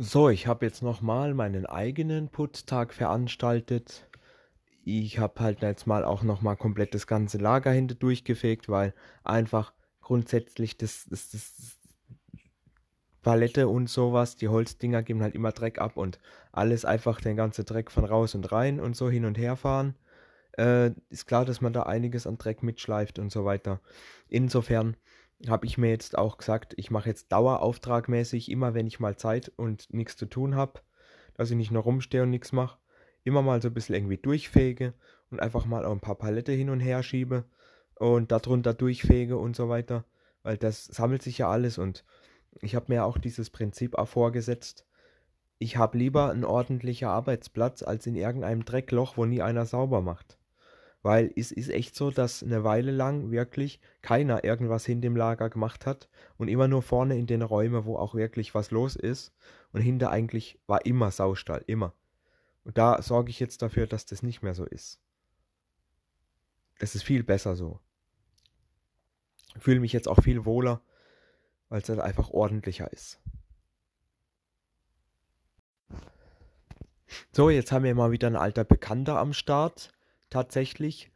So, ich habe jetzt nochmal meinen eigenen Putztag veranstaltet. Ich habe halt jetzt mal auch nochmal komplett das ganze Lager hinter durchgefegt, weil einfach grundsätzlich das, das, das Palette und sowas, die Holzdinger geben halt immer Dreck ab und alles einfach den ganzen Dreck von raus und rein und so hin und her fahren. Äh, ist klar, dass man da einiges an Dreck mitschleift und so weiter. Insofern habe ich mir jetzt auch gesagt, ich mache jetzt dauerauftragmäßig, immer wenn ich mal Zeit und nichts zu tun habe, dass ich nicht nur rumstehe und nichts mache, immer mal so ein bisschen irgendwie durchfege und einfach mal auch ein paar Palette hin und her schiebe und darunter durchfege und so weiter, weil das sammelt sich ja alles und ich habe mir auch dieses Prinzip vorgesetzt. Ich habe lieber einen ordentlichen Arbeitsplatz als in irgendeinem Dreckloch, wo nie einer sauber macht. Weil es ist echt so, dass eine Weile lang wirklich keiner irgendwas hinter dem Lager gemacht hat und immer nur vorne in den Räumen, wo auch wirklich was los ist. Und hinter eigentlich war immer Saustall, immer. Und da sorge ich jetzt dafür, dass das nicht mehr so ist. Das ist viel besser so. Ich fühle mich jetzt auch viel wohler, weil es halt einfach ordentlicher ist. So, jetzt haben wir mal wieder ein alter Bekannter am Start tatsächlich.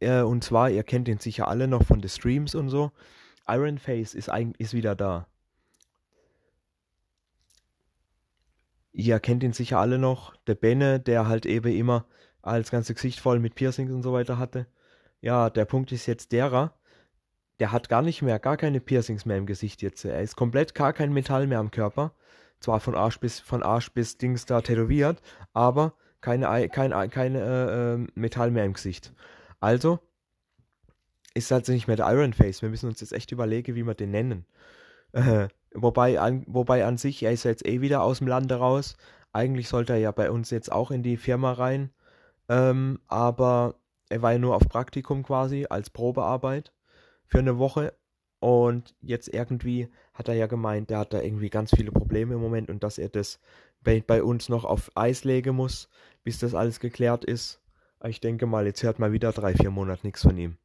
Äh, und zwar, ihr kennt ihn sicher alle noch von den Streams und so. Iron Face ist, ist wieder da. Ihr kennt ihn sicher alle noch. Der Benne, der halt eben immer als ganze Gesicht voll mit Piercings und so weiter hatte. Ja, der Punkt ist jetzt derer, der hat gar nicht mehr, gar keine Piercings mehr im Gesicht jetzt. Er ist komplett gar kein Metall mehr am Körper. Zwar von Arsch bis, von Arsch bis Dings da tätowiert, aber keine, kein, keine äh, ähm, Metall mehr im Gesicht. Also ist halt nicht mehr der Iron Face. Wir müssen uns jetzt echt überlegen, wie wir den nennen. Äh, wobei, an, wobei an sich, er ist jetzt eh wieder aus dem Lande raus. Eigentlich sollte er ja bei uns jetzt auch in die Firma rein. Ähm, aber er war ja nur auf Praktikum quasi als Probearbeit für eine Woche. Und jetzt irgendwie hat er ja gemeint, der hat da irgendwie ganz viele Probleme im Moment und dass er das bei, bei uns noch auf Eis legen muss, bis das alles geklärt ist. Ich denke mal, jetzt hört mal wieder drei, vier Monate nichts von ihm.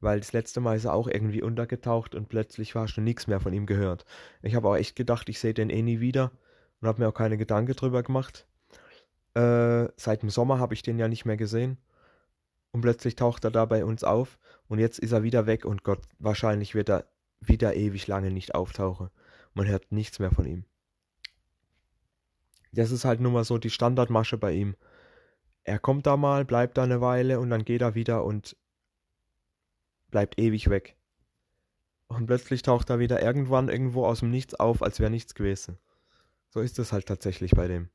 Weil das letzte Mal ist er auch irgendwie untergetaucht und plötzlich war schon nichts mehr von ihm gehört. Ich habe auch echt gedacht, ich sehe den eh nie wieder und habe mir auch keine Gedanken drüber gemacht. Äh, seit dem Sommer habe ich den ja nicht mehr gesehen. Und plötzlich taucht er da bei uns auf und jetzt ist er wieder weg und Gott, wahrscheinlich wird er wieder ewig lange nicht auftauchen. Man hört nichts mehr von ihm. Das ist halt nun mal so die Standardmasche bei ihm. Er kommt da mal, bleibt da eine Weile und dann geht er wieder und bleibt ewig weg. Und plötzlich taucht er wieder irgendwann irgendwo aus dem Nichts auf, als wäre nichts gewesen. So ist es halt tatsächlich bei dem.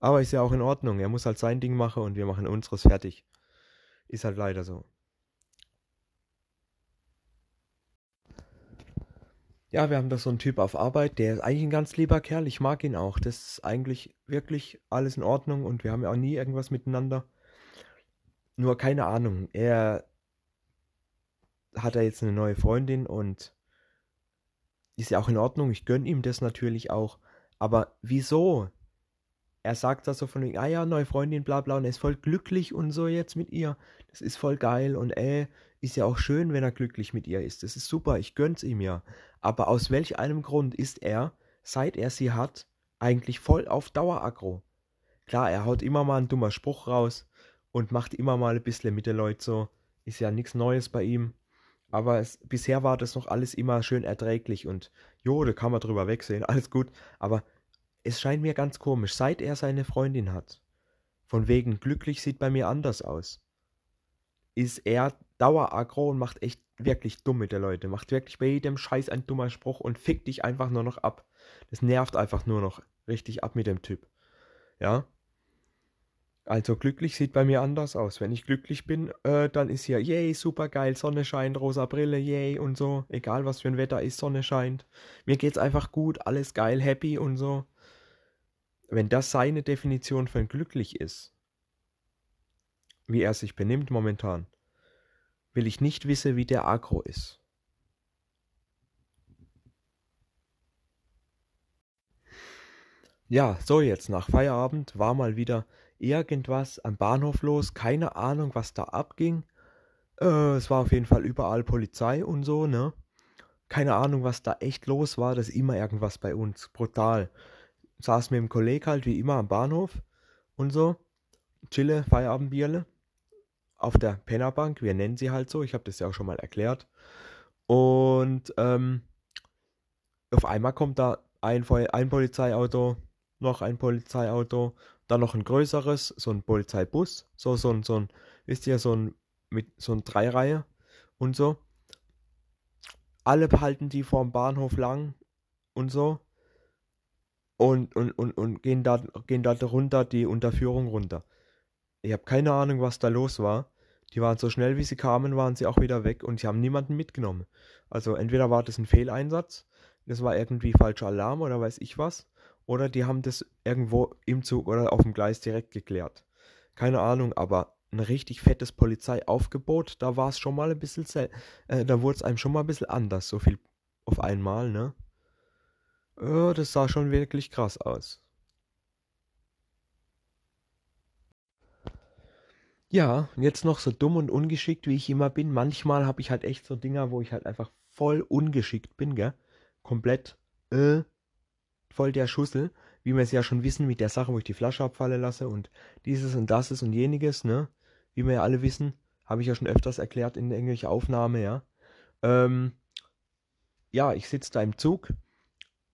Aber ist ja auch in Ordnung. Er muss halt sein Ding machen und wir machen unseres fertig. Ist halt leider so. Ja, wir haben da so einen Typ auf Arbeit, der ist eigentlich ein ganz lieber Kerl. Ich mag ihn auch. Das ist eigentlich wirklich alles in Ordnung und wir haben ja auch nie irgendwas miteinander. Nur keine Ahnung. Er hat da jetzt eine neue Freundin und ist ja auch in Ordnung. Ich gönne ihm das natürlich auch. Aber wieso? Er sagt da so von wegen, ah ja, neue Freundin, bla bla, und er ist voll glücklich und so jetzt mit ihr. Das ist voll geil und äh, ist ja auch schön, wenn er glücklich mit ihr ist. Das ist super, ich gönn's ihm ja. Aber aus welch einem Grund ist er, seit er sie hat, eigentlich voll auf Daueraggro? Klar, er haut immer mal einen dummer Spruch raus und macht immer mal ein bisschen mit den Leuten so. Ist ja nichts Neues bei ihm. Aber es, bisher war das noch alles immer schön erträglich und jo, da kann man drüber wegsehen, alles gut. Aber es scheint mir ganz komisch, seit er seine Freundin hat. Von wegen glücklich sieht bei mir anders aus. Ist er daueraggro und macht echt wirklich dumm mit der Leute. Macht wirklich bei jedem Scheiß ein dummer Spruch und fickt dich einfach nur noch ab. Das nervt einfach nur noch richtig ab mit dem Typ. Ja? Also glücklich sieht bei mir anders aus. Wenn ich glücklich bin, äh, dann ist hier, yay, super geil, Sonne scheint, rosa Brille, yay und so. Egal was für ein Wetter ist, Sonne scheint. Mir geht's einfach gut, alles geil, happy und so. Wenn das seine Definition von glücklich ist, wie er sich benimmt momentan, will ich nicht wissen, wie der Agro ist. Ja, so jetzt nach Feierabend war mal wieder irgendwas am Bahnhof los, keine Ahnung, was da abging. Äh, es war auf jeden Fall überall Polizei und so, ne? Keine Ahnung, was da echt los war, das ist immer irgendwas bei uns, brutal. saß mit dem Kollegen halt wie immer am Bahnhof und so, chille, Feierabendbierle auf der Pennerbank, wir nennen sie halt so, ich habe das ja auch schon mal erklärt. Und ähm, auf einmal kommt da ein, ein Polizeiauto, noch ein Polizeiauto, dann noch ein größeres, so ein Polizeibus, so, so, ein, so ein, wisst ihr, so ein, mit so ein Dreireihe und so. Alle halten die vorm Bahnhof lang und so. Und, und, und, und gehen da, gehen da runter, die Unterführung runter. Ich habe keine Ahnung, was da los war. Die waren so schnell, wie sie kamen, waren sie auch wieder weg und sie haben niemanden mitgenommen. Also entweder war das ein Fehleinsatz, das war irgendwie falscher Alarm oder weiß ich was, oder die haben das irgendwo im Zug oder auf dem Gleis direkt geklärt. Keine Ahnung, aber ein richtig fettes Polizeiaufgebot, da war es schon mal ein bisschen, äh, da wurde es einem schon mal ein bisschen anders, so viel auf einmal, ne? Ja, das sah schon wirklich krass aus. Ja, jetzt noch so dumm und ungeschickt, wie ich immer bin. Manchmal habe ich halt echt so Dinger, wo ich halt einfach voll ungeschickt bin, gell? Komplett, äh, voll der Schussel. Wie wir es ja schon wissen mit der Sache, wo ich die Flasche abfallen lasse und dieses und das ist und jeniges, ne? Wie wir ja alle wissen, habe ich ja schon öfters erklärt in irgendwelcher Aufnahme, ja. Ähm, ja, ich sitze da im Zug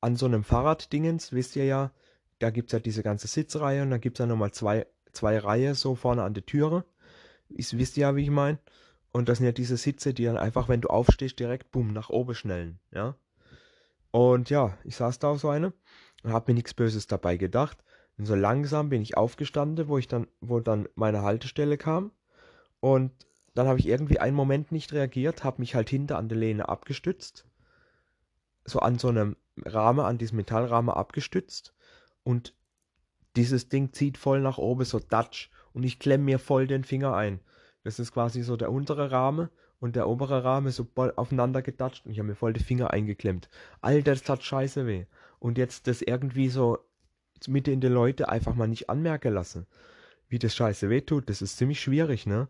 an so einem Fahrraddingens, wisst ihr ja, da gibt es ja diese ganze Sitzreihe und dann gibt es ja nochmal zwei zwei Reihe so vorne an der Türe. Ist, wisst ihr ja, wie ich meine? Und das sind ja diese Sitze, die dann einfach, wenn du aufstehst, direkt bumm, nach oben schnellen, ja. Und ja, ich saß da auf so eine und habe mir nichts Böses dabei gedacht. Und so langsam bin ich aufgestanden, wo ich dann, wo dann meine Haltestelle kam. Und dann habe ich irgendwie einen Moment nicht reagiert, habe mich halt hinter an der Lehne abgestützt. So an so einem Rahmen, an diesem Metallrahmen abgestützt. Und dieses Ding zieht voll nach oben, so Dutch, und ich klemme mir voll den Finger ein. Das ist quasi so der untere Rahmen und der obere Rahmen so aufeinander gedatscht und ich habe mir voll den Finger eingeklemmt. Alter, das tat scheiße weh. Und jetzt das irgendwie so Mitte in die Leute einfach mal nicht anmerken lassen, wie das scheiße weh tut, das ist ziemlich schwierig, ne?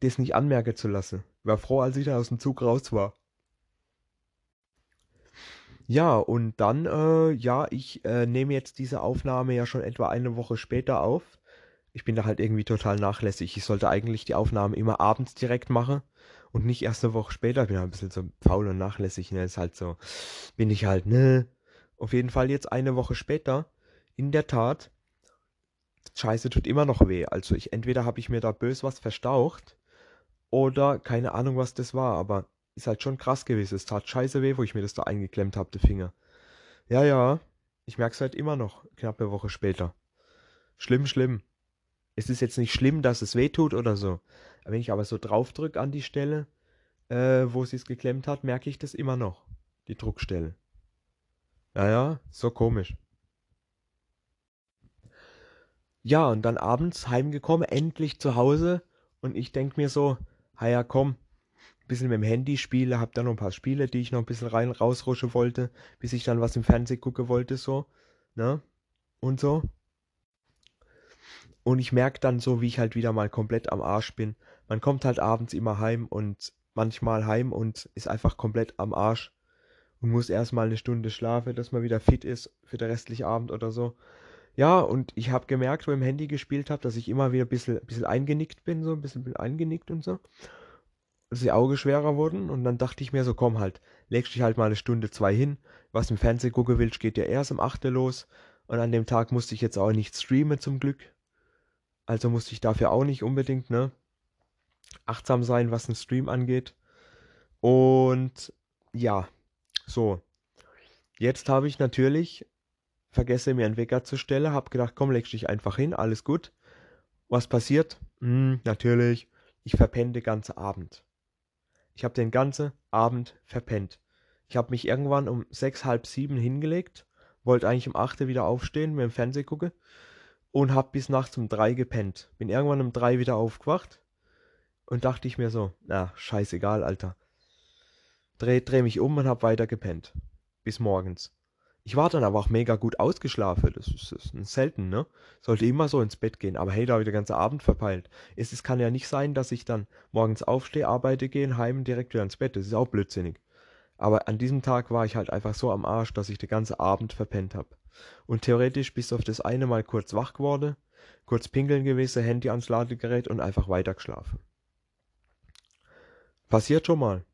Das nicht anmerken zu lassen. War froh, als ich da aus dem Zug raus war. Ja, und dann, äh, ja, ich äh, nehme jetzt diese Aufnahme ja schon etwa eine Woche später auf. Ich bin da halt irgendwie total nachlässig. Ich sollte eigentlich die Aufnahme immer abends direkt machen und nicht erst eine Woche später. Ich bin ein bisschen so faul und nachlässig, ne? Ist halt so, bin ich halt, ne? Auf jeden Fall jetzt eine Woche später, in der Tat, Scheiße tut immer noch weh. Also ich, entweder habe ich mir da bös was verstaucht oder keine Ahnung, was das war, aber ist halt schon krass gewesen. Es tat scheiße weh, wo ich mir das da eingeklemmt habe, der Finger. Ja, ja, ich merke es halt immer noch, knapp eine Woche später. Schlimm, schlimm. Es ist jetzt nicht schlimm, dass es weh tut oder so. Wenn ich aber so drauf drücke an die Stelle, äh, wo sie es geklemmt hat, merke ich das immer noch. Die Druckstelle. Ja, ja, so komisch. Ja, und dann abends heimgekommen, endlich zu Hause. Und ich denke mir so, ja komm, bisschen mit dem Handy spiele, habe dann noch ein paar Spiele, die ich noch ein bisschen rein rausrutschen wollte, bis ich dann was im Fernsehen gucken wollte, so, ne? Und so. Und ich merke dann so, wie ich halt wieder mal komplett am Arsch bin. Man kommt halt abends immer heim und manchmal heim und ist einfach komplett am Arsch und muss erstmal eine Stunde schlafen, dass man wieder fit ist für den restlichen Abend oder so. Ja, und ich habe gemerkt, wo ich im Handy gespielt habe, dass ich immer wieder ein bisschen, bisschen eingenickt bin, so ein bisschen, bisschen eingenickt und so dass die Augen schwerer wurden und dann dachte ich mir so, komm halt, legst dich halt mal eine Stunde, zwei hin. Was im Fernsehen gucken willst, geht ja erst um 8 los. Und an dem Tag musste ich jetzt auch nicht streamen zum Glück. Also musste ich dafür auch nicht unbedingt, ne? Achtsam sein, was den Stream angeht. Und ja, so. Jetzt habe ich natürlich vergessen, mir einen Wecker zu stellen. Hab gedacht, komm, legst dich einfach hin, alles gut. Was passiert? Hm, natürlich, ich verpenne den ganzen Abend. Ich habe den ganzen Abend verpennt. Ich habe mich irgendwann um sechs, halb sieben hingelegt, wollte eigentlich um acht wieder aufstehen, mir im Fernsehen gucken und habe bis nachts um drei gepennt. Bin irgendwann um drei wieder aufgewacht und dachte ich mir so, na, scheißegal, Alter. Dreh, dreh mich um und hab weiter gepennt. Bis morgens. Ich war dann aber auch mega gut ausgeschlafen. Das ist, das ist selten, ne? Sollte immer so ins Bett gehen. Aber hey, da habe ich den ganzen Abend verpeilt. Es, es kann ja nicht sein, dass ich dann morgens aufstehe, arbeite, gehe, heim direkt wieder ins Bett. Das ist auch blödsinnig. Aber an diesem Tag war ich halt einfach so am Arsch, dass ich den ganzen Abend verpennt habe. Und theoretisch bist du auf das eine Mal kurz wach geworden, kurz pinkeln gewesen, Handy ans Ladegerät und einfach weitergeschlafen. Passiert schon mal.